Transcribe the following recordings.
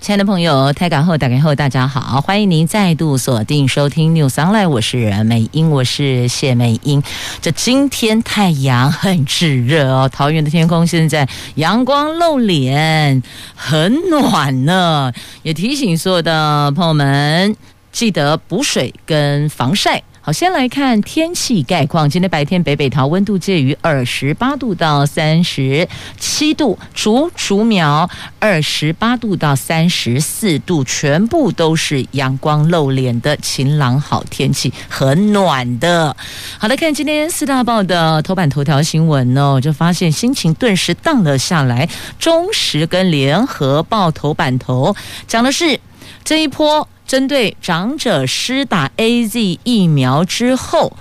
亲爱的朋友，台港后打开后，大家好，欢迎您再度锁定收听 News Online，我是美英，我是谢美英。这今天太阳很炙热哦，桃园的天空现在阳光露脸，很暖呢。也提醒所有的朋友们，记得补水跟防晒。好，先来看天气概况。今天白天北北桃温度介于二十八度到三十七度，竹竹苗二十八度到三十四度，全部都是阳光露脸的晴朗好天气，很暖的。好来看今天四大报的头版头条新闻哦，就发现心情顿时荡了下来。中时跟联合报头版头讲的是这一波。针对长者施打 AZ 疫苗之后，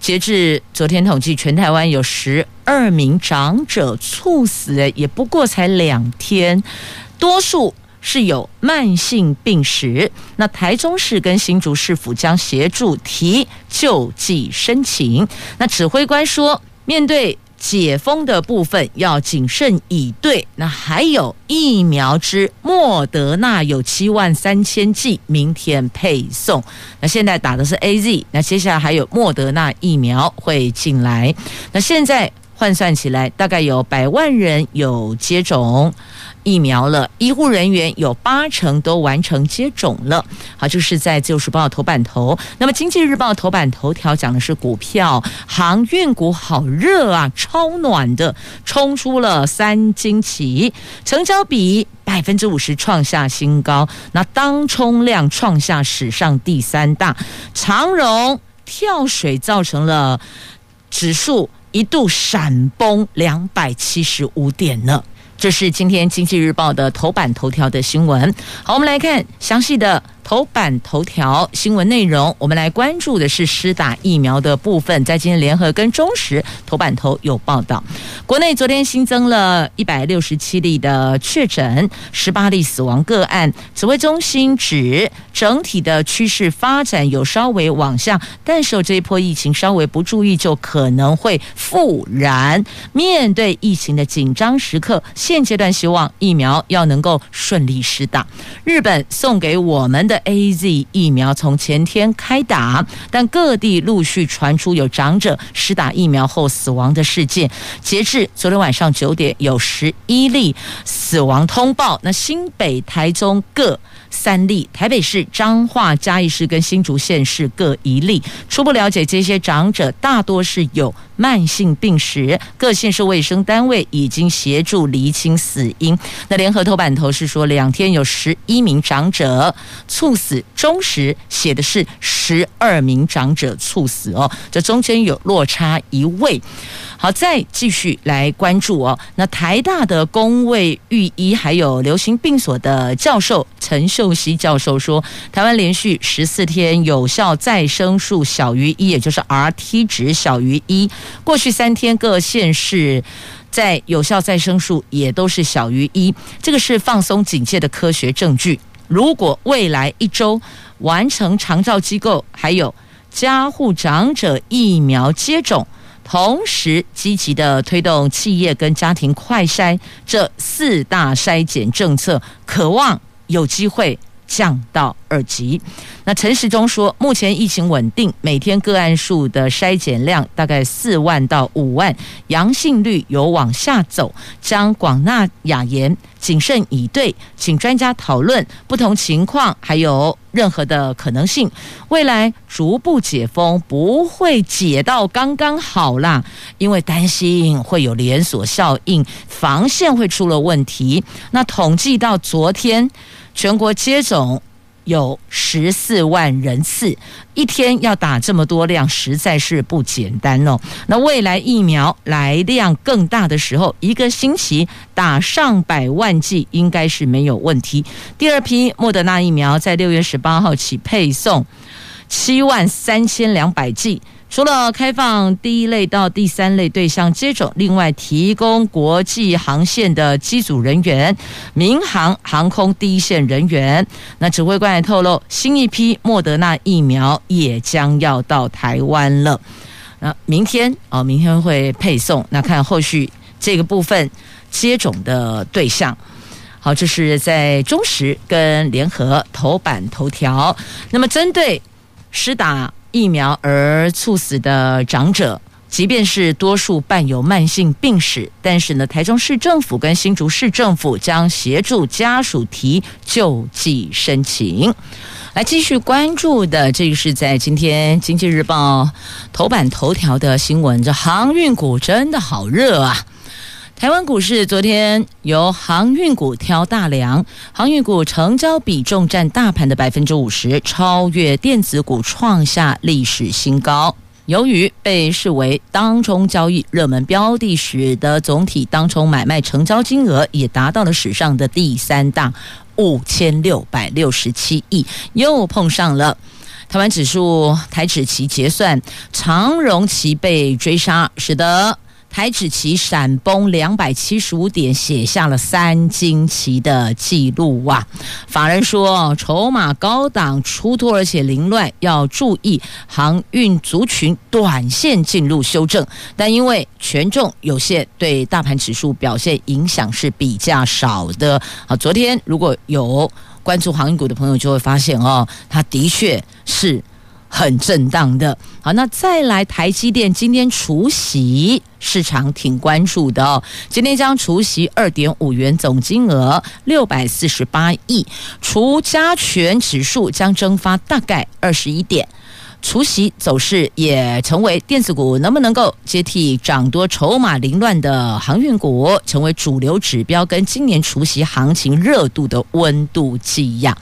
截至昨天统计，全台湾有十二名长者猝死，也不过才两天，多数是有慢性病史。那台中市跟新竹市府将协助提救济申请。那指挥官说，面对。解封的部分要谨慎以对。那还有疫苗之莫德纳有七万三千剂，明天配送。那现在打的是 AZ，那接下来还有莫德纳疫苗会进来。那现在换算起来，大概有百万人有接种。疫苗了，医护人员有八成都完成接种了。好，就是在《自由时报》头版头。那么，《经济日报》头版头条讲的是股票航运股好热啊，超暖的，冲出了三金旗，成交比百分之五十创下新高。那当冲量创下史上第三大，长荣跳水造成了指数一度闪崩两百七十五点呢。这是今天《经济日报》的头版头条的新闻。好，我们来看详细的。头版头条新闻内容，我们来关注的是施打疫苗的部分。在今天联合跟中时头版头有报道，国内昨天新增了一百六十七例的确诊，十八例死亡个案。指挥中心指，整体的趋势发展有稍微往下，但是这一波疫情稍微不注意，就可能会复燃。面对疫情的紧张时刻，现阶段希望疫苗要能够顺利施打。日本送给我们。的 AZ 疫苗从前天开打，但各地陆续传出有长者施打疫苗后死亡的事件。截至昨天晚上九点，有十一例死亡通报。那新北、台中各三例，台北市、彰化、嘉义市跟新竹县市各一例。初步了解，这些长者大多是有慢性病史，各县市卫生单位已经协助厘清死因。那联合头版头是说，两天有十一名长者猝死，中时写的是十二名长者猝死哦，这中间有落差一位。好，再继续来关注哦。那台大的公卫预医还有流行病所的教授陈秀熙教授说，台湾连续十四天有效再生数小于一，也就是 RT 值小于一。过去三天各县市在有效再生数也都是小于一，这个是放松警戒的科学证据。如果未来一周完成长照机构还有家护长者疫苗接种，同时积极的推动企业跟家庭快筛这四大筛检政策，渴望有机会。降到二级。那陈时中说，目前疫情稳定，每天个案数的筛检量大概四万到五万，阳性率有往下走，将广纳雅言，谨慎以对，请专家讨论不同情况，还有任何的可能性。未来逐步解封，不会解到刚刚好啦，因为担心会有连锁效应，防线会出了问题。那统计到昨天。全国接种有十四万人次，一天要打这么多量，实在是不简单哦。那未来疫苗来量更大的时候，一个星期打上百万剂应该是没有问题。第二批莫德纳疫苗在六月十八号起配送七万三千两百剂。除了开放第一类到第三类对象接种，另外提供国际航线的机组人员、民航航空第一线人员。那指挥官也透露，新一批莫德纳疫苗也将要到台湾了。那明天哦，明天会配送。那看后续这个部分接种的对象。好，这是在中时跟联合头版头条。那么针对施打。疫苗而猝死的长者，即便是多数伴有慢性病史，但是呢，台中市政府跟新竹市政府将协助家属提救济申请。来继续关注的，这个是在今天《经济日报》头版头条的新闻，这航运股真的好热啊！台湾股市昨天由航运股挑大梁，航运股成交比重占大盘的百分之五十，超越电子股，创下历史新高。由于被视为当冲交易热门标的，使得总体当冲买卖成交金额也达到了史上的第三大五千六百六十七亿，又碰上了台湾指数台指期结算，长荣期被追杀，使得。台指期闪崩两百七十五点，写下了三金期的记录哇！法人说，筹码高档出脱，而且凌乱，要注意航运族群短线进入修正。但因为权重有限，对大盘指数表现影响是比较少的。好，昨天如果有关注航运股的朋友就会发现哦，它的确是。很震荡的，好，那再来台积电今天除息，市场挺关注的哦。今天将除息二点五元，总金额六百四十八亿，除加权指数将蒸发大概二十一点。除息走势也成为电子股能不能够接替涨多筹码凌乱的航运股，成为主流指标跟今年除息行情热度的温度计一样。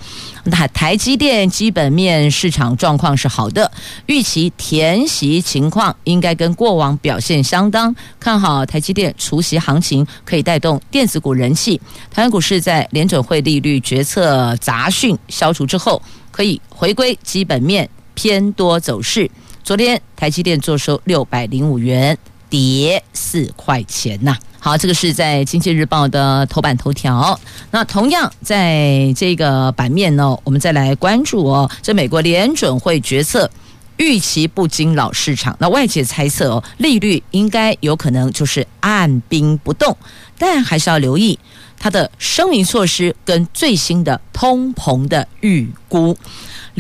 那台积电基本面市场状况是好的，预期填息情况应该跟过往表现相当，看好台积电除息行情可以带动电子股人气。台湾股市在联准会利率决策杂讯消除之后，可以回归基本面。偏多走势，昨天台积电作收六百零五元，跌四块钱呐。好，这个是在经济日报的头版头条。那同样在这个版面呢，我们再来关注哦，这美国联准会决策预期不惊扰市场。那外界猜测哦，利率应该有可能就是按兵不动，但还是要留意它的声明措施跟最新的通膨的预估。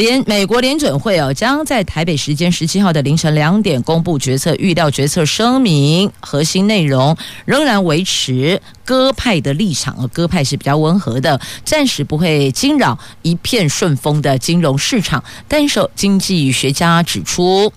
联美国联准会哦，将在台北时间十七号的凌晨两点公布决策预料，决策声明核心内容仍然维持鸽派的立场，而鸽派是比较温和的，暂时不会惊扰一片顺风的金融市场。但是经济学家指出，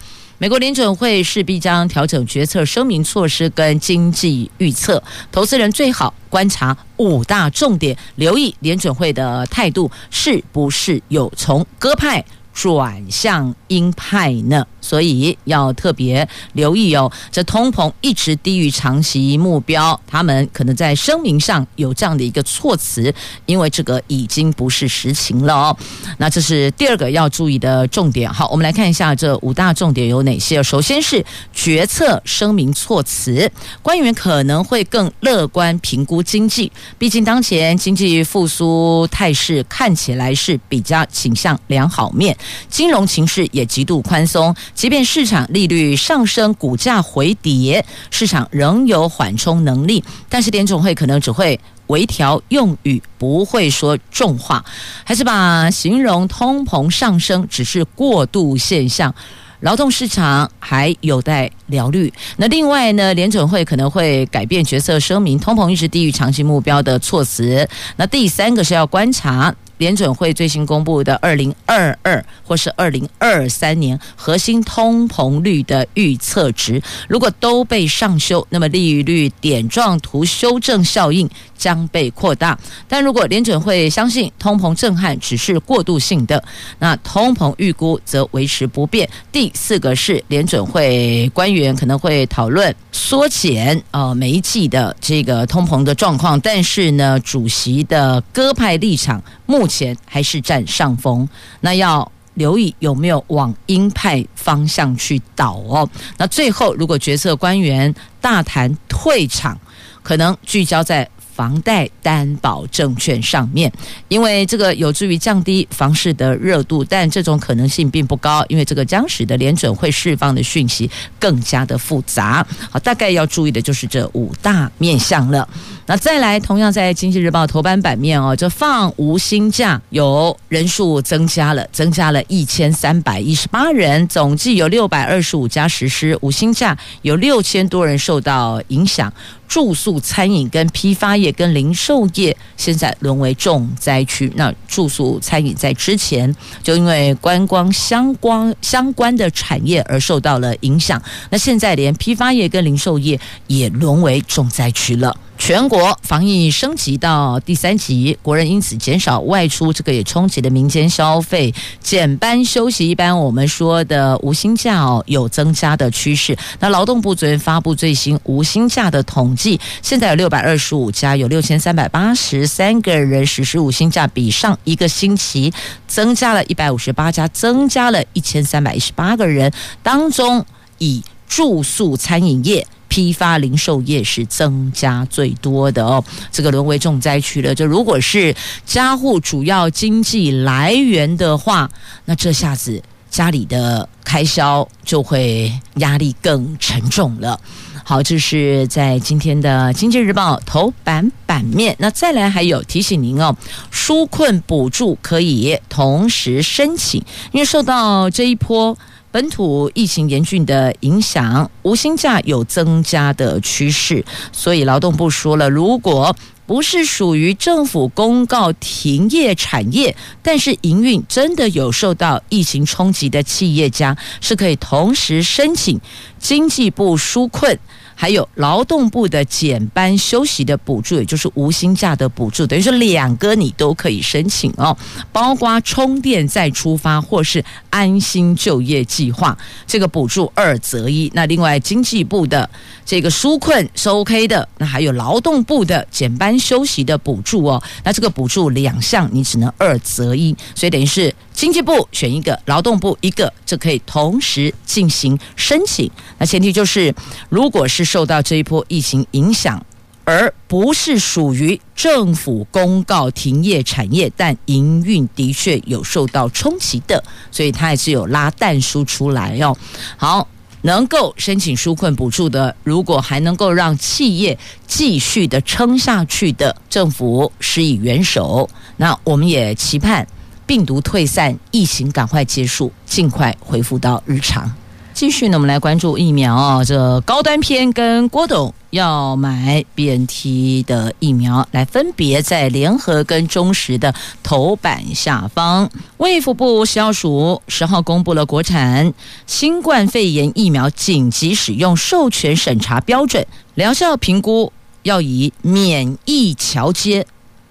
美国联准会势必将调整决策声明措施跟经济预测，投资人最好观察五大重点，留意联准会的态度是不是有从鸽派转向鹰派呢？所以要特别留意哦，这通膨一直低于长期目标，他们可能在声明上有这样的一个措辞，因为这个已经不是实情了哦。那这是第二个要注意的重点。好，我们来看一下这五大重点有哪些。首先是决策声明措辞，官员可能会更乐观评估经济，毕竟当前经济复苏态势看起来是比较倾向良好面，金融情势也极度宽松。即便市场利率上升，股价回跌，市场仍有缓冲能力。但是联准会可能只会微调用语，不会说重话，还是把形容通膨上升只是过渡现象。劳动市场还有待疗愈。那另外呢，联准会可能会改变决策声明，通膨一直低于长期目标的措辞。那第三个是要观察。联准会最新公布的二零二二或是二零二三年核心通膨率的预测值，如果都被上修，那么利率点状图修正效应将被扩大。但如果联准会相信通膨震撼只是过渡性的，那通膨预估则维持不变。第四个是联准会官员可能会讨论缩减呃每一季的这个通膨的状况，但是呢，主席的鸽派立场目目前还是占上风，那要留意有没有往鹰派方向去倒哦。那最后，如果决策官员大谈退场，可能聚焦在。房贷担保证券上面，因为这个有助于降低房市的热度，但这种可能性并不高，因为这个将使得联准会释放的讯息更加的复杂。好，大概要注意的就是这五大面向了。那再来，同样在《经济日报》头版版面哦，这放无薪假有人数增加了，增加了一千三百一十八人，总计有六百二十五家实施无薪假，有六千多人受到影响。住宿、餐饮跟批发业跟零售业现在沦为重灾区。那住宿、餐饮在之前就因为观光相关相关的产业而受到了影响，那现在连批发业跟零售业也沦为重灾区了。全国防疫升级到第三级，国人因此减少外出，这个也冲击了民间消费。减班休息，一般我们说的无薪假哦，有增加的趋势。那劳动部昨天发布最新无薪假的统计，现在有六百二十五家，有六千三百八十三个人实施无薪假，比上一个星期增加了一百五十八家，增加了一千三百一十八个人。当中以住宿餐饮业。批发零售业是增加最多的哦，这个沦为重灾区了。就如果是家户主要经济来源的话，那这下子家里的开销就会压力更沉重了。好，这是在今天的《经济日报》头版版面。那再来还有提醒您哦，纾困补助可以同时申请，因为受到这一波。本土疫情严峻的影响，无薪假有增加的趋势，所以劳动部说了，如果不是属于政府公告停业产业，但是营运真的有受到疫情冲击的企业家，是可以同时申请经济部纾困。还有劳动部的减班休息的补助，也就是无薪假的补助，等于说两个你都可以申请哦，包括充电再出发或是安心就业计划，这个补助二择一。那另外经济部的这个纾困是 OK 的，那还有劳动部的减班休息的补助哦，那这个补助两项你只能二择一，所以等于是。经济部选一个，劳动部一个，就可以同时进行申请。那前提就是，如果是受到这一波疫情影响，而不是属于政府公告停业产业，但营运的确有受到冲击的，所以它也是有拉但书出来哦。好，能够申请纾困补助的，如果还能够让企业继续的撑下去的，政府施以援手，那我们也期盼。病毒退散，疫情赶快结束，尽快恢复到日常。继续呢，我们来关注疫苗啊，这高端篇跟郭董要买 BNT 的疫苗，来分别在联合跟中实的头版下方。卫福部食药署十号公布了国产新冠肺炎疫苗紧急使用授权审查标准，疗效评估要以免疫桥接，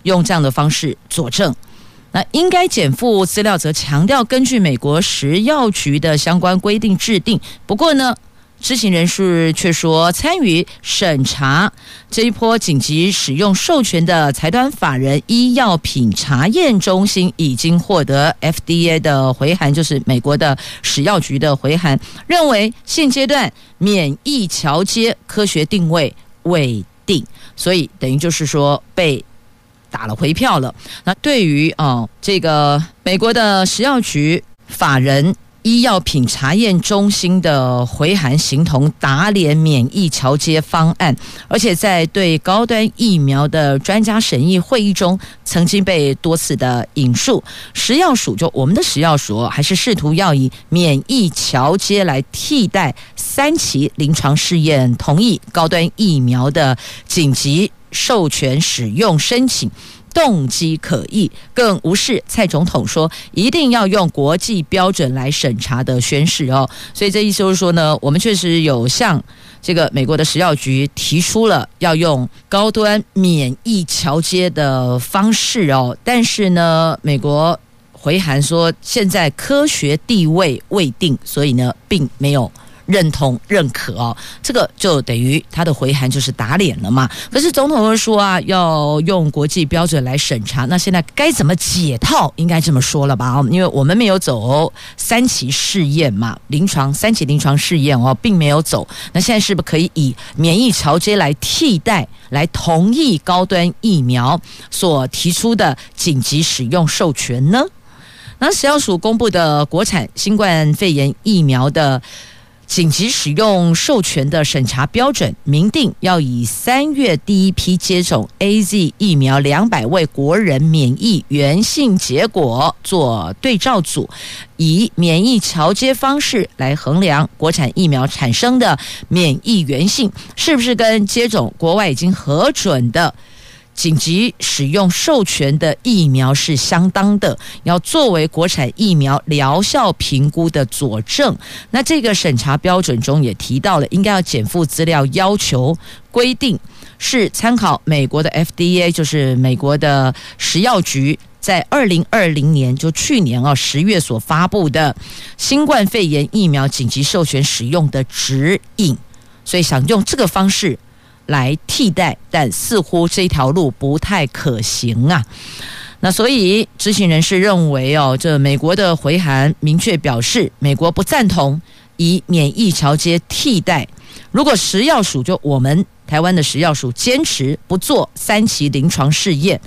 用这样的方式佐证。那应该减负资料则强调，根据美国食药局的相关规定制定。不过呢，知情人士却说，参与审查这一波紧急使用授权的财团法人医药品查验中心已经获得 FDA 的回函，就是美国的食药局的回函，认为现阶段免疫桥接科学定位未定，所以等于就是说被。打了回票了。那对于哦，这个美国的食药局法人医药品查验中心的回函，形同打脸免疫桥接方案，而且在对高端疫苗的专家审议会议中，曾经被多次的引述。食药署就我们的食药署，还是试图要以免疫桥接来替代三期临床试验，同意高端疫苗的紧急。授权使用申请动机可疑，更无视蔡总统说一定要用国际标准来审查的宣示哦。所以这意思就是说呢，我们确实有向这个美国的食药局提出了要用高端免疫桥接的方式哦，但是呢，美国回函说现在科学地位未定，所以呢，并没有认同认可哦，这个就等于他的回函就是打脸了嘛。可是总统又说啊，要用国际标准来审查，那现在该怎么解套？应该这么说了吧？因为我们没有走三期试验嘛，临床三期临床试验哦，并没有走。那现在是不是可以以免疫桥接来替代，来同意高端疫苗所提出的紧急使用授权呢？那食药署公布的国产新冠肺炎疫苗的。紧急使用授权的审查标准明定，要以三月第一批接种 AZ 疫苗两百位国人免疫原性结果做对照组，以免疫桥接方式来衡量国产疫苗产生的免疫原性是不是跟接种国外已经核准的。紧急使用授权的疫苗是相当的，要作为国产疫苗疗效评估的佐证。那这个审查标准中也提到了，应该要减负资料要求规定是参考美国的 FDA，就是美国的食药局在二零二零年就去年啊十月所发布的新冠肺炎疫苗紧急授权使用的指引，所以想用这个方式。来替代，但似乎这条路不太可行啊。那所以知情人士认为哦，这美国的回函明确表示，美国不赞同以免疫桥接替代。如果食药署就我们台湾的食药署坚持不做三期临床试验，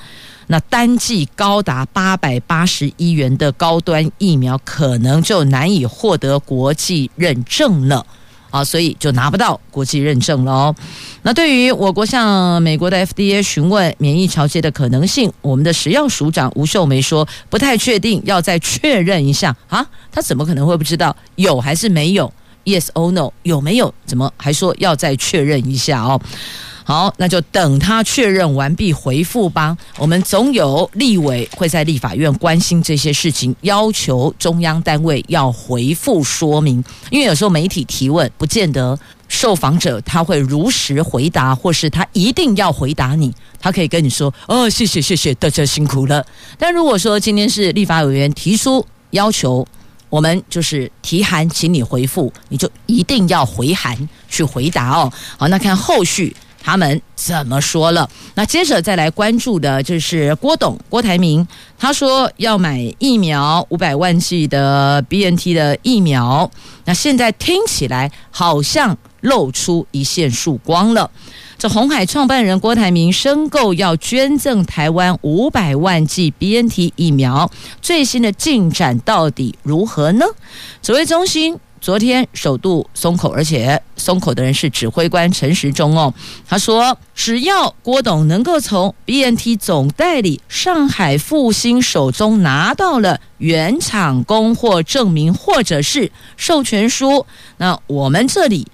那单剂高达八百八十一元的高端疫苗可能就难以获得国际认证了。啊，所以就拿不到国际认证了哦。那对于我国向美国的 FDA 询问免疫调节的可能性，我们的食药署长吴秀梅说不太确定，要再确认一下啊。他怎么可能会不知道有还是没有？Yes or no？有没有？怎么还说要再确认一下哦？好，那就等他确认完毕回复吧。我们总有立委会在立法院关心这些事情，要求中央单位要回复说明。因为有时候媒体提问，不见得受访者他会如实回答，或是他一定要回答你。他可以跟你说：“哦，谢谢谢谢，大家辛苦了。”但如果说今天是立法委员提出要求，我们就是提函，请你回复，你就一定要回函去回答哦。好，那看后续。他们怎么说了？那接着再来关注的就是郭董郭台铭，他说要买疫苗五百万剂的 BNT 的疫苗，那现在听起来好像露出一线曙光了。这鸿海创办人郭台铭申购要捐赠台湾五百万剂 BNT 疫苗，最新的进展到底如何呢？指挥中心。昨天首度松口，而且松口的人是指挥官陈时中哦。他说，只要郭董能够从 BNT 总代理上海复星手中拿到了原厂供货证明或者是授权书，那我们这里，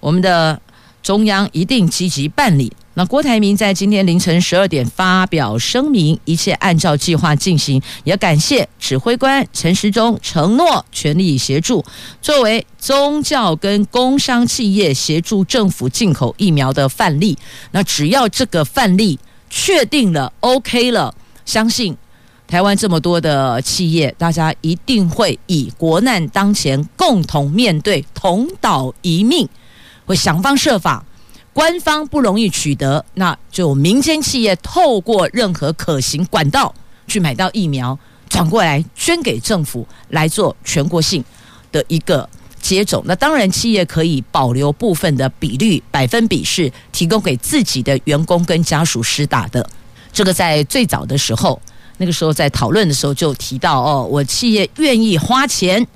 我们的中央一定积极办理。那郭台铭在今天凌晨十二点发表声明，一切按照计划进行，也感谢指挥官陈时中承诺全力协助。作为宗教跟工商企业协助政府进口疫苗的范例，那只要这个范例确定了，OK 了，相信台湾这么多的企业，大家一定会以国难当前，共同面对，同岛一命，会想方设法。官方不容易取得，那就民间企业透过任何可行管道去买到疫苗，转过来捐给政府来做全国性的一个接种。那当然，企业可以保留部分的比率百分比是提供给自己的员工跟家属施打的。这个在最早的时候，那个时候在讨论的时候就提到哦，我企业愿意花钱，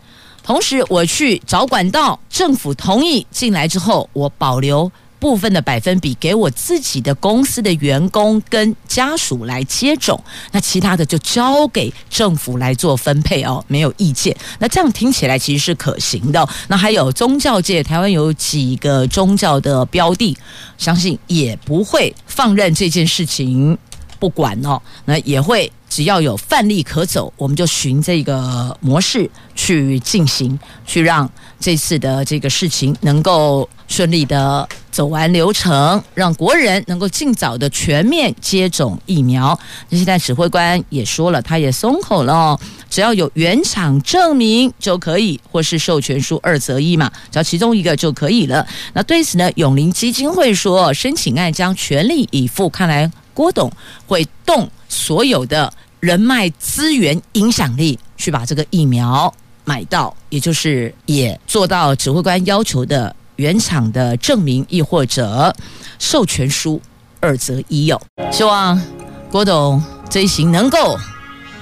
同时我去找管道，政府同意进来之后，我保留。部分的百分比给我自己的公司的员工跟家属来接种，那其他的就交给政府来做分配哦，没有意见。那这样听起来其实是可行的。那还有宗教界，台湾有几个宗教的标的，相信也不会放任这件事情不管哦，那也会只要有范例可走，我们就循这个模式去进行，去让这次的这个事情能够顺利的走完流程，让国人能够尽早的全面接种疫苗。那现在指挥官也说了，他也松口了，只要有原厂证明就可以，或是授权书二择一嘛，只要其中一个就可以了。那对此呢，永龄基金会说，申请案将全力以赴。看来郭董会动所有的人脉资源、影响力去把这个疫苗买到，也就是也做到指挥官要求的。原厂的证明，亦或者授权书，二择一有。希望郭董这一行能够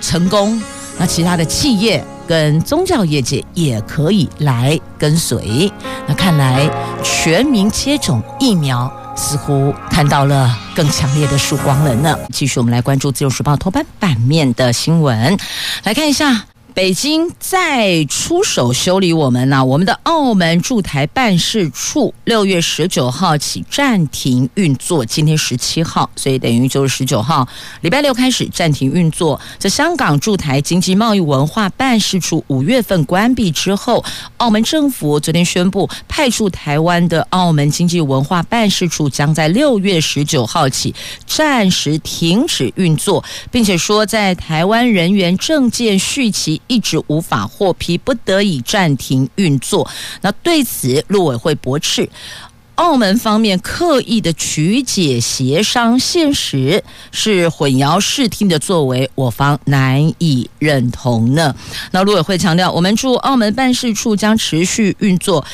成功，那其他的企业跟宗教业界也可以来跟随。那看来全民接种疫苗，似乎看到了更强烈的曙光了呢。继续，我们来关注《自由时报》头版版面的新闻，来看一下。北京再出手修理我们呢、我们的澳门驻台办事处六月十九号起暂停运作，今天十七号，所以等于就是十九号礼拜六开始暂停运作。在香港驻台经济贸易文化办事处五月份关闭之后，澳门政府昨天宣布，派驻台湾的澳门经济文化办事处将在六月十九号起暂时停止运作，并且说在台湾人员证件续期。一直无法获批，不得已暂停运作。那对此，陆委会驳斥，澳门方面刻意的曲解协商现实，是混淆视听的作为，我方难以认同呢。那陆委会强调，我们驻澳门办事处将持续运作，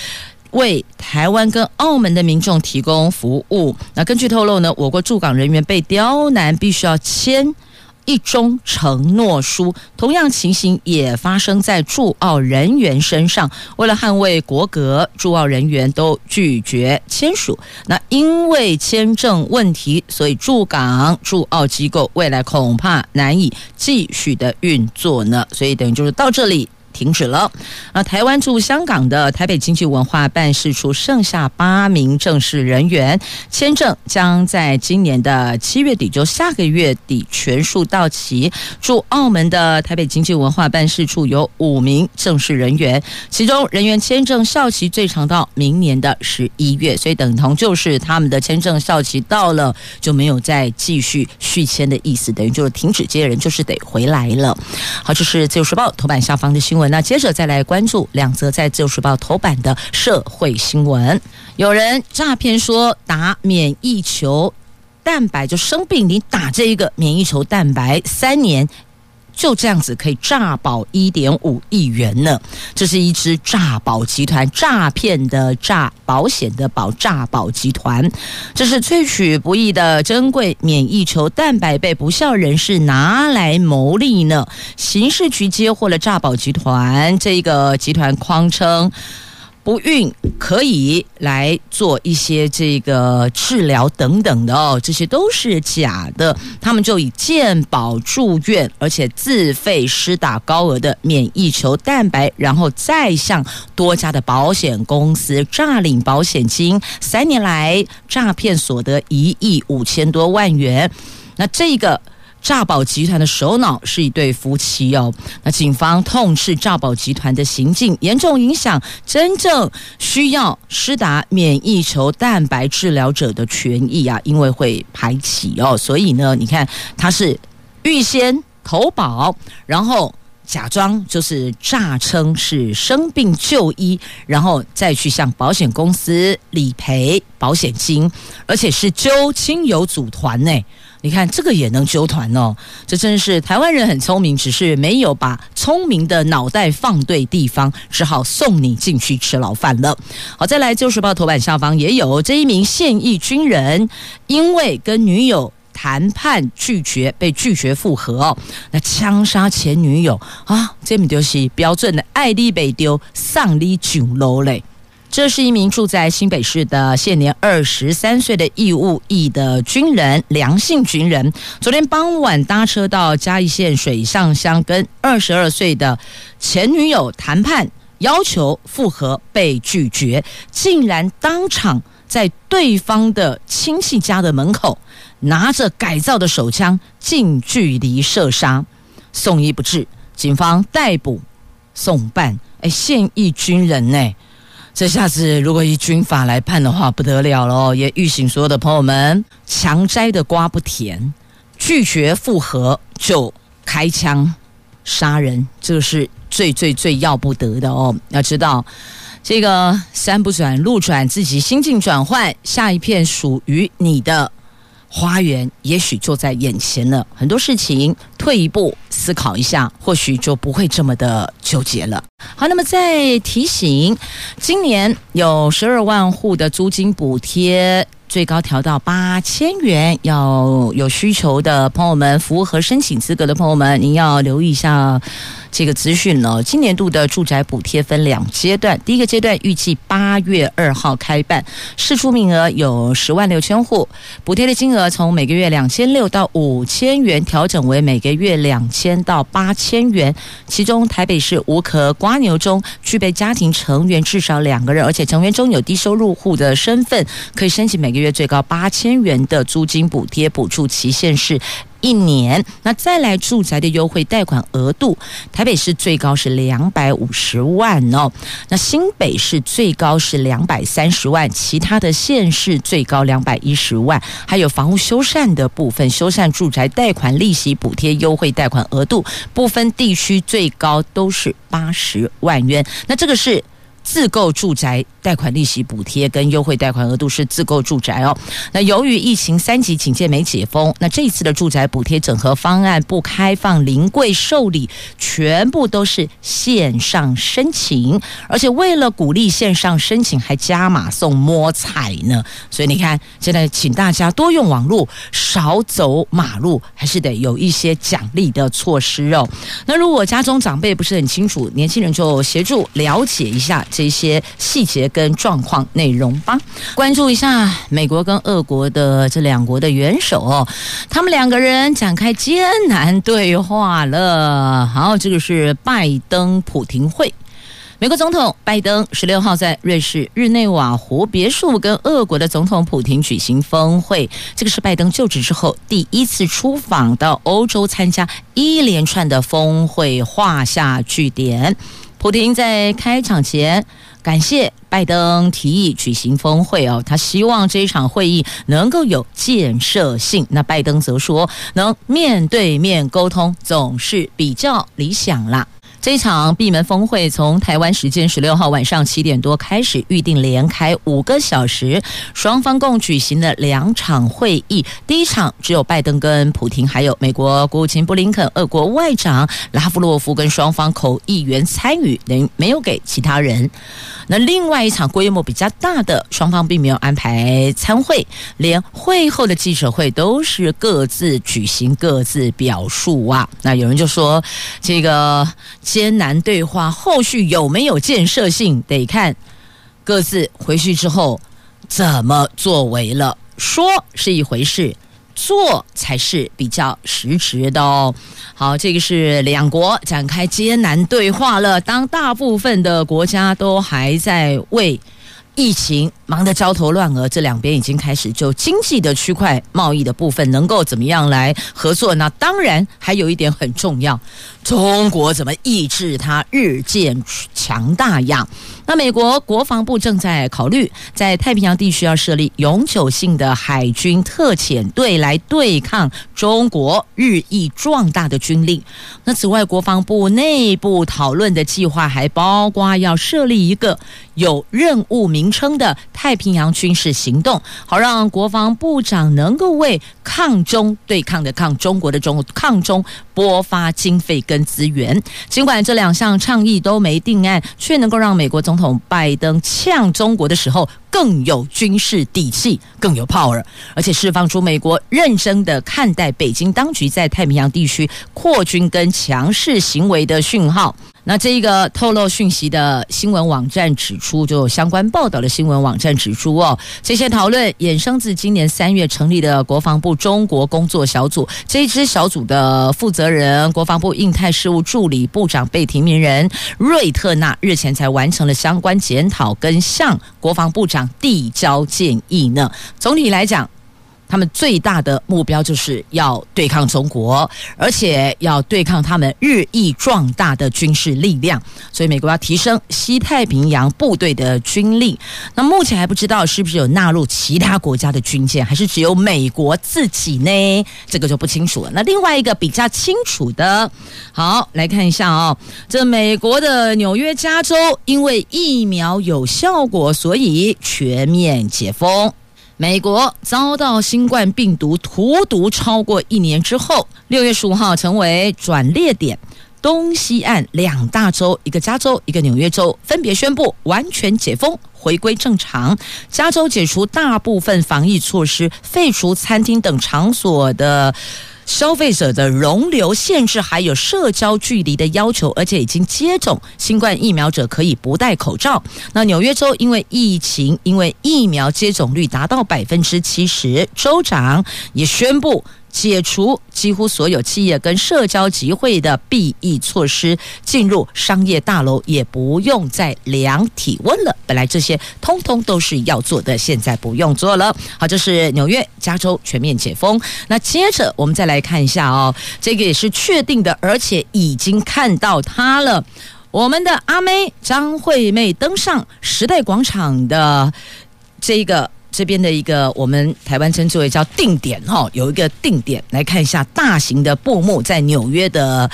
为台湾跟澳门的民众提供服务。那根据透露呢，我国驻港人员被刁难，必须要签。一中承诺书，同样情形也发生在驻澳人员身上。为了捍卫国格，驻澳人员都拒绝签署。那因为签证问题，所以驻港驻澳机构未来恐怕难以继续的运作呢。所以等于就是到这里。停止了。那台湾驻香港的台北经济文化办事处剩下八名正式人员，签证将在今年的七月底，就下个月底全数到期。驻澳门的台北经济文化办事处有五名正式人员，其中人员签证效期最长到明年的十一月，所以等同就是他们的签证效期到了就没有再继续续签的意思，等于就是停止接人，就是得回来了。好，这是自由时报头版下方的新闻。那接着再来关注两则在《自由时报》头版的社会新闻。有人诈骗说打免疫球蛋白就生病，你打这一个免疫球蛋白三年。就这样子可以诈保一点五亿元呢？这是一支诈保集团，诈骗的诈，保险的保，诈保集团。这是萃取不易的珍贵免疫球蛋白被不肖人士拿来牟利呢。刑事局接获了诈保集团，这个集团框称。不孕可以来做一些这个治疗等等的哦，这些都是假的。他们就以健保住院，而且自费施打高额的免疫球蛋白，然后再向多家的保险公司诈领保险金，三年来诈骗所得一亿五千多万元。那这个。诈保集团的首脑是一对夫妻哦，那警方痛斥诈保集团的行径严重影响真正需要施打免疫球蛋白治疗者的权益啊，因为会排挤哦，所以呢，你看他是预先投保，然后假装就是诈称是生病就医，然后再去向保险公司理赔保险金，而且是揪亲友组团呢。你看这个也能揪团哦，这真是台湾人很聪明，只是没有把聪明的脑袋放对地方，只好送你进去吃牢饭了。好，再来《旧时报》头版下方也有这一名现役军人，因为跟女友谈判拒绝，被拒绝复合哦，那枪杀前女友啊，这么就是标准的爱丽被丢，丧你上路嘞。这是一名住在新北市的现年二十三岁的义务役的军人，梁姓军人。昨天傍晚搭车到嘉义县水上乡，跟二十二岁的前女友谈判，要求复合被拒绝，竟然当场在对方的亲戚家的门口，拿着改造的手枪近距离射杀，送医不治，警方逮捕送办。哎，现役军人呢？这下子如果以军法来判的话，不得了喽！也预醒所有的朋友们，强摘的瓜不甜，拒绝复合就开枪杀人，这个是最最最要不得的哦！要知道。这个山不转路转，自己心境转换，下一片属于你的花园，也许就在眼前了。很多事情退一步思考一下，或许就不会这么的纠结了。好，那么再提醒，今年有十二万户的租金补贴。最高调到八千元，要有需求的朋友们，符合申请资格的朋友们，您要留意一下这个资讯呢。今年度的住宅补贴分两阶段，第一个阶段预计八月二号开办，试出名额有十万六千户，补贴的金额从每个月两千六到五千元调整为每个月两千到八千元。其中台北市无壳瓜牛中具备家庭成员至少两个人，而且成员中有低收入户的身份，可以申请每个。月最高八千元的租金补贴，补助期限是一年。那再来住宅的优惠贷款额度，台北市最高是两百五十万哦，那新北市最高是两百三十万，其他的县市最高两百一十万。还有房屋修缮的部分，修缮住宅贷款利息补贴优惠贷款额度，不分地区最高都是八十万元。那这个是。自购住宅贷款利息补贴跟优惠贷款额度是自购住宅哦。那由于疫情三级警戒没解封，那这次的住宅补贴整合方案不开放临柜受理，全部都是线上申请，而且为了鼓励线上申请，还加码送摸彩呢。所以你看，现在请大家多用网络，少走马路，还是得有一些奖励的措施哦。那如果家中长辈不是很清楚，年轻人就协助了解一下。这些细节跟状况内容吧，关注一下美国跟俄国的这两国的元首哦，他们两个人展开艰难对话了。好，这个是拜登普廷会，美国总统拜登十六号在瑞士日内瓦湖别墅跟俄国的总统普廷举行峰会，这个是拜登就职之后第一次出访到欧洲参加一连串的峰会，画下句点。普廷在开场前感谢拜登提议举行峰会哦，他希望这一场会议能够有建设性。那拜登则说，能面对面沟通总是比较理想啦。这场闭门峰会从台湾时间十六号晚上七点多开始，预定连开五个小时，双方共举行了两场会议。第一场只有拜登跟普亭，还有美国国务卿布林肯、俄国外长拉夫洛夫跟双方口译员参与，等于没有给其他人。那另外一场规模比较大的，双方并没有安排参会，连会后的记者会都是各自举行、各自表述啊。那有人就说，这个艰难对话后续有没有建设性，得看各自回去之后怎么作为了。说是一回事。做才是比较实质的哦。好，这个是两国展开艰难对话了。当大部分的国家都还在为疫情忙得焦头烂额，这两边已经开始就经济的区块贸易的部分能够怎么样来合作？那当然还有一点很重要，中国怎么抑制它日渐强大呀？那美国国防部正在考虑在太平洋地区要设立永久性的海军特遣队来对抗中国日益壮大的军力。那此外，国防部内部讨论的计划还包括要设立一个有任务名名称的太平洋军事行动，好让国防部长能够为抗中对抗的抗中国的中抗中拨发经费跟资源。尽管这两项倡议都没定案，却能够让美国。总统拜登呛中国的时候更有军事底气，更有 power，而且释放出美国认真的看待北京当局在太平洋地区扩军跟强势行为的讯号。那这一个透露讯息的新闻网站指出，就相关报道的新闻网站指出哦，这些讨论衍生自今年三月成立的国防部中国工作小组。这一支小组的负责人，国防部印太事务助理部长被提名人瑞特纳日前才完成了相关检讨，跟向国防部长递交建议呢？总体来讲。他们最大的目标就是要对抗中国，而且要对抗他们日益壮大的军事力量。所以，美国要提升西太平洋部队的军力。那目前还不知道是不是有纳入其他国家的军舰，还是只有美国自己呢？这个就不清楚了。那另外一个比较清楚的，好，来看一下哦，这美国的纽约、加州因为疫苗有效果，所以全面解封。美国遭到新冠病毒荼毒超过一年之后，六月十五号成为转列点，东西岸两大州，一个加州，一个纽约州，分别宣布完全解封，回归正常。加州解除大部分防疫措施，废除餐厅等场所的。消费者的容留限制，还有社交距离的要求，而且已经接种新冠疫苗者可以不戴口罩。那纽约州因为疫情，因为疫苗接种率达到百分之七十，州长也宣布。解除几乎所有企业跟社交集会的避疫措施，进入商业大楼也不用再量体温了。本来这些通通都是要做的，现在不用做了。好，这是纽约、加州全面解封。那接着我们再来看一下哦，这个也是确定的，而且已经看到它了。我们的阿妹张惠妹登上时代广场的这个。这边的一个我们台湾称之为叫定点哈，有一个定点来看一下大型的布幕在纽约的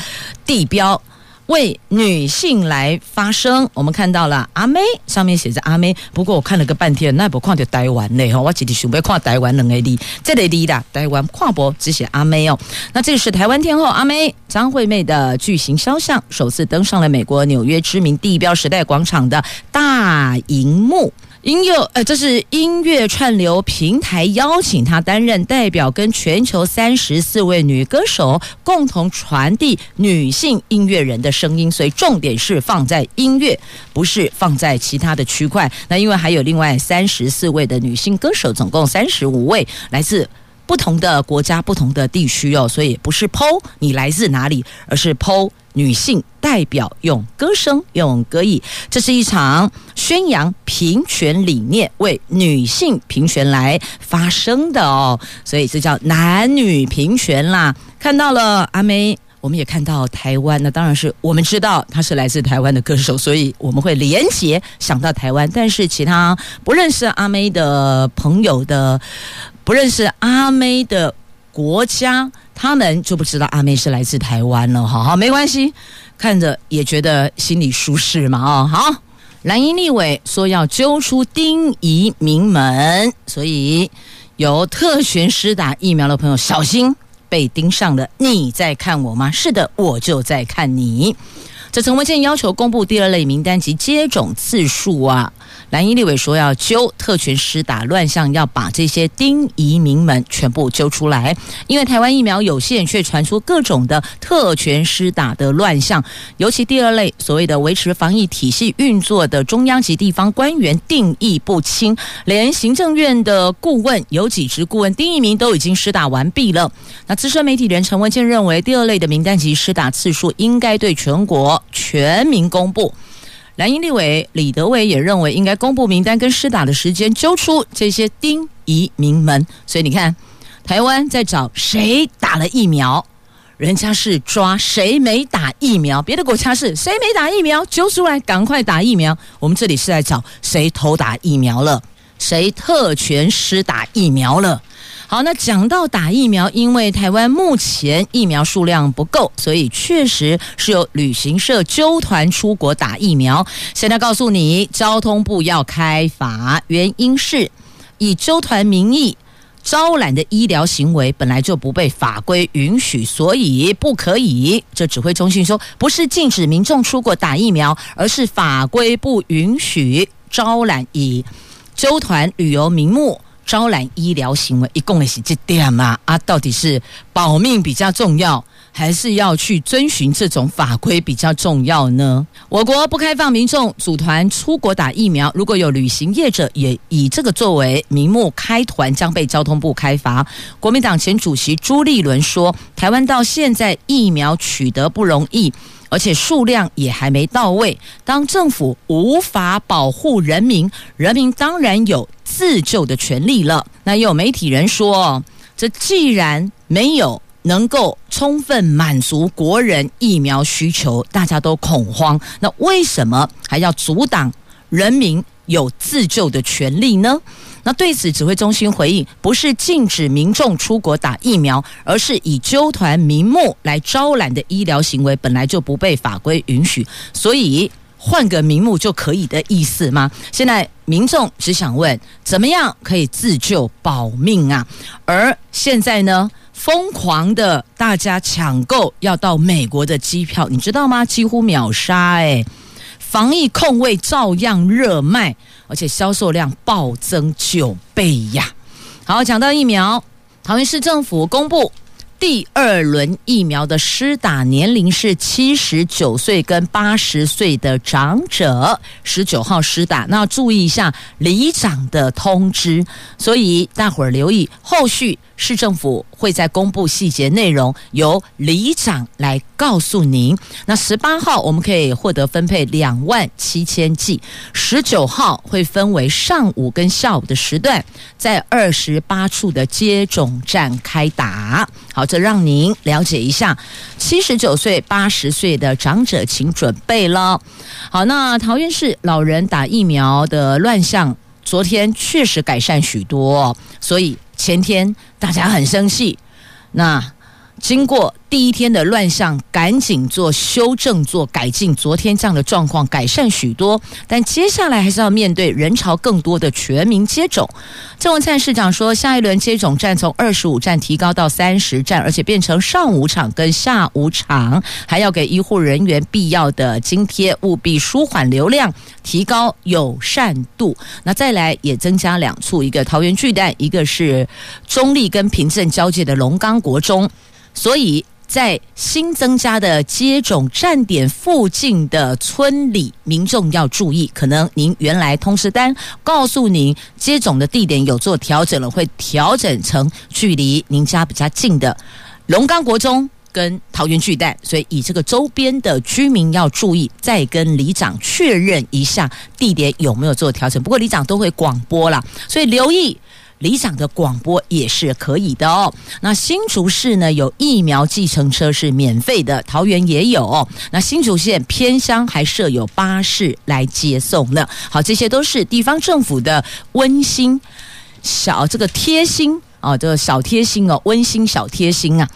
地标为女性来发声。我们看到了阿妹上面写着阿妹，不过我看了个半天，那不看到台湾呢哈，我直接准备看台湾两个字，这里的，台湾跨博只写阿妹哦。那这是台湾天后阿妹张惠妹的巨型肖像，首次登上了美国纽约知名地标时代广场的大荧幕。音乐，呃，这是音乐串流平台邀请她担任代表，跟全球三十四位女歌手共同传递女性音乐人的声音，所以重点是放在音乐，不是放在其他的区块。那因为还有另外三十四位的女性歌手，总共三十五位，来自不同的国家、不同的地区哦，所以不是 PO 你来自哪里，而是 PO。女性代表用歌声、用歌艺，这是一场宣扬平权理念、为女性平权来发声的哦，所以这叫男女平权啦。看到了阿妹，我们也看到台湾，那当然是我们知道她是来自台湾的歌手，所以我们会连结想到台湾。但是其他不认识阿妹的朋友的，不认识阿妹的国家。他们就不知道阿妹是来自台湾了，好好没关系，看着也觉得心里舒适嘛，哦，好，蓝营立委说要揪出丁仪名门，所以有特权施打疫苗的朋友小心被盯上了。你在看我吗？是的，我就在看你。这陈文健要求公布第二类名单及接种次数啊。蓝营立委说要揪特权施打乱象，要把这些丁仪名门全部揪出来。因为台湾疫苗有限，却传出各种的特权施打的乱象。尤其第二类所谓的维持防疫体系运作的中央及地方官员定义不清，连行政院的顾问有几职顾问丁一鸣都已经施打完毕了。那资深媒体人陈文健认为，第二类的名单及施打次数应该对全国全民公布。蓝营立委李德伟也认为，应该公布名单跟施打的时间，揪出这些丁仪名门。所以你看，台湾在找谁打了疫苗，人家是抓谁没打疫苗；别的国家是谁没打疫苗，揪出来赶快打疫苗。我们这里是在找谁偷打疫苗了，谁特权施打疫苗了。好，那讲到打疫苗，因为台湾目前疫苗数量不够，所以确实是有旅行社揪团出国打疫苗。现在告诉你，交通部要开罚，原因是以揪团名义招揽的医疗行为本来就不被法规允许，所以不可以。这指挥中心说，不是禁止民众出国打疫苗，而是法规不允许招揽以揪团旅游名目。招揽医疗行为，一共的是这点嘛？啊，到底是保命比较重要，还是要去遵循这种法规比较重要呢？我国不开放民众组团出国打疫苗，如果有旅行业者也以这个作为名目开团，将被交通部开罚。国民党前主席朱立伦说：“台湾到现在疫苗取得不容易。”而且数量也还没到位。当政府无法保护人民，人民当然有自救的权利了。那也有媒体人说，这既然没有能够充分满足国人疫苗需求，大家都恐慌，那为什么还要阻挡人民有自救的权利呢？那对此，指挥中心回应，不是禁止民众出国打疫苗，而是以揪团名目来招揽的医疗行为，本来就不被法规允许，所以换个名目就可以的意思吗？现在民众只想问，怎么样可以自救保命啊？而现在呢，疯狂的大家抢购要到美国的机票，你知道吗？几乎秒杀诶，防疫空位照样热卖。而且销售量暴增九倍呀！好，讲到疫苗，桃园市政府公布第二轮疫苗的施打年龄是七十九岁跟八十岁的长者，十九号施打。那要注意一下里长的通知，所以大伙儿留意后续。市政府会在公布细节内容，由里长来告诉您。那十八号我们可以获得分配两万七千剂，十九号会分为上午跟下午的时段，在二十八处的接种站开打。好，这让您了解一下，七十九岁、八十岁的长者请准备了。好，那桃园市老人打疫苗的乱象，昨天确实改善许多，所以。前天大家很生气，那经过第一天的乱象，赶紧做修正、做改进。昨天这样的状况改善许多，但接下来还是要面对人潮更多的全民接种。郑文灿市长说，下一轮接种站从二十五站提高到三十站，而且变成上午场跟下午场，还要给医护人员必要的津贴，务必舒缓流量。提高友善度，那再来也增加两处，一个桃园巨蛋，一个是中坜跟平镇交界的龙冈国中，所以在新增加的接种站点附近的村里，民众要注意，可能您原来通知单告诉您接种的地点有做调整了，会调整成距离您家比较近的龙冈国中。跟桃园巨蛋，所以以这个周边的居民要注意，再跟里长确认一下地点有没有做调整。不过里长都会广播啦，所以留意理想的广播也是可以的哦。那新竹市呢，有疫苗计程车是免费的，桃园也有。那新竹县偏乡还设有巴士来接送呢。好，这些都是地方政府的温馨小这个贴心哦，这个小贴心哦，温馨小贴心啊。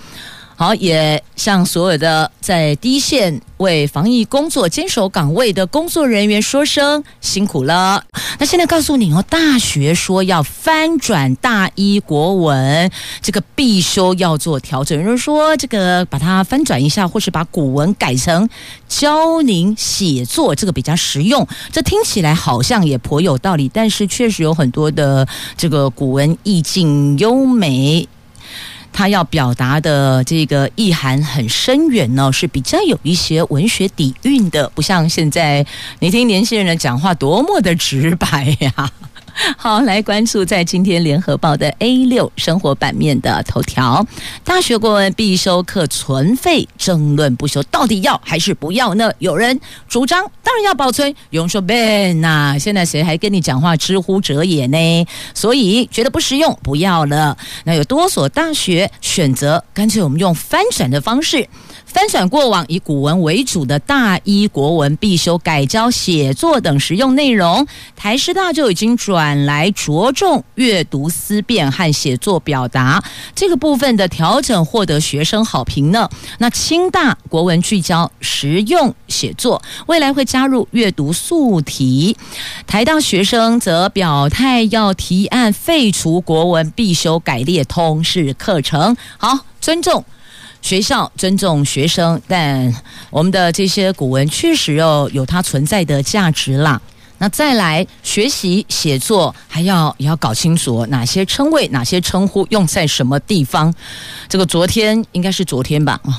好，也向所有的在第一线为防疫工作坚守岗位的工作人员说声辛苦了。那现在告诉你哦，大学说要翻转大一国文这个必修要做调整，有人说这个把它翻转一下，或是把古文改成教您写作，这个比较实用。这听起来好像也颇有道理，但是确实有很多的这个古文意境优美。他要表达的这个意涵很深远呢，是比较有一些文学底蕴的，不像现在你听年轻人的讲话多么的直白呀。好，来关注在今天联合报的 A 六生活版面的头条：大学国文必修课存废，争论不休，到底要还是不要呢？有人主张当然要保存，有人说 Ben 呐，现在谁还跟你讲话？之乎者也呢？所以觉得不实用，不要了。那有多所大学选择干脆我们用翻转的方式。翻转过往以古文为主的大一国文必修，改教写作等实用内容。台师大就已经转来着重阅读思辨和写作表达这个部分的调整，获得学生好评呢。那清大国文聚焦实用写作，未来会加入阅读素题。台大学生则表态要提案废除国文必修，改列通识课程。好，尊重。学校尊重学生，但我们的这些古文确实哦有它存在的价值啦。那再来学习写作，还要也要搞清楚哪些称谓、哪些称呼用在什么地方。这个昨天应该是昨天吧？哦，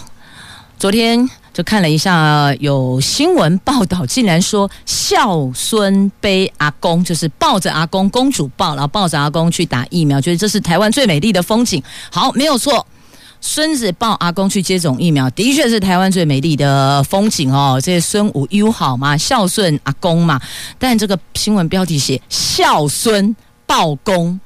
昨天就看了一下，有新闻报道，竟然说孝孙背阿公，就是抱着阿公，公主抱，然后抱着阿公去打疫苗，觉得这是台湾最美丽的风景。好，没有错。孙子抱阿公去接种疫苗，的确是台湾最美丽的风景哦。这孙武友好嘛，孝顺阿公嘛。但这个新闻标题写孝孙抱公。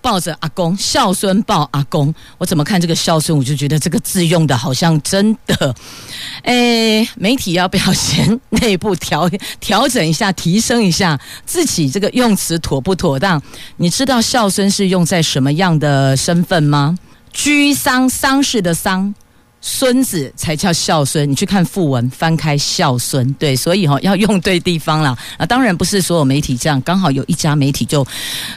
抱着阿公，孝孙抱阿公，我怎么看这个孝顺，我就觉得这个字用的好像真的。诶，媒体要不要先内部调 调整一下，提升一下自己这个用词妥不妥当？你知道孝孙是用在什么样的身份吗？居丧丧事的丧。孙子才叫孝孙，你去看訃闻，翻开孝孙，对，所以哈、哦、要用对地方了啊！当然不是所有媒体这样，刚好有一家媒体就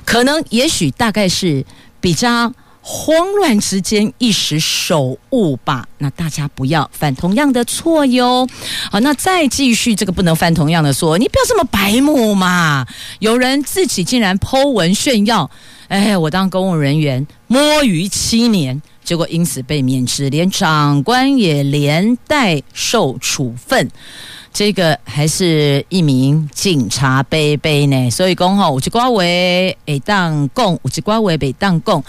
可能，也许大概是比较慌乱之间一时手误吧。那大家不要犯同样的错哟。好，那再继续这个不能犯同样的错，你不要这么白目嘛！有人自己竟然剖文炫耀，哎，我当公务人员摸鱼七年。结果因此被免职，连长官也连带受处分。这个还是一名警察杯杯呢，所以讲吼，有一寡话会当讲，有一寡话袂当讲。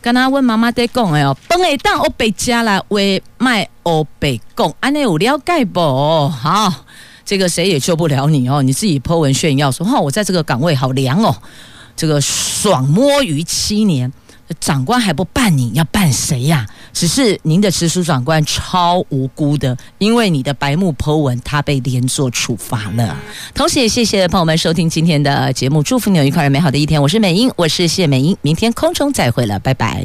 刚刚问妈妈在讲的哦，饭会当我白吃了，为卖我被讲，安尼有了解不？好，这个谁也救不了你哦，你自己 po 文炫耀说哈，我在这个岗位好凉哦，这个爽摸鱼七年。长官还不办你，要办谁呀？只是您的直属长官超无辜的，因为你的白目 po 文，他被连坐处罚了。同时也谢谢朋友们收听今天的节目，祝福你有一块美好的一天。我是美英，我是谢美英，明天空中再会了，拜拜。